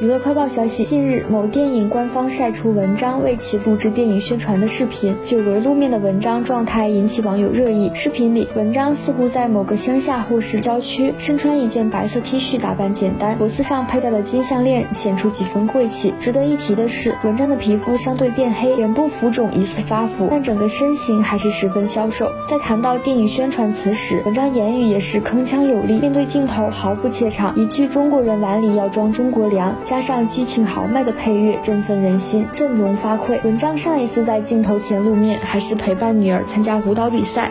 娱乐快报消息：近日，某电影官方晒出文章为其录制电影宣传的视频，久违露面的文章状态引起网友热议。视频里，文章似乎在某个乡下或是郊区，身穿一件白色 T 恤，打扮简单，脖子上佩戴的金项链显出几分贵气。值得一提的是，文章的皮肤相对变黑，脸部浮肿疑似发福，但整个身形还是十分消瘦。在谈到电影宣传词时，文章言语也是铿锵有力，面对镜头毫不怯场，一句“中国人碗里要装中国粮”。加上激情豪迈的配乐，振奋人心，振聋发聩。文章上一次在镜头前露面，还是陪伴女儿参加舞蹈比赛。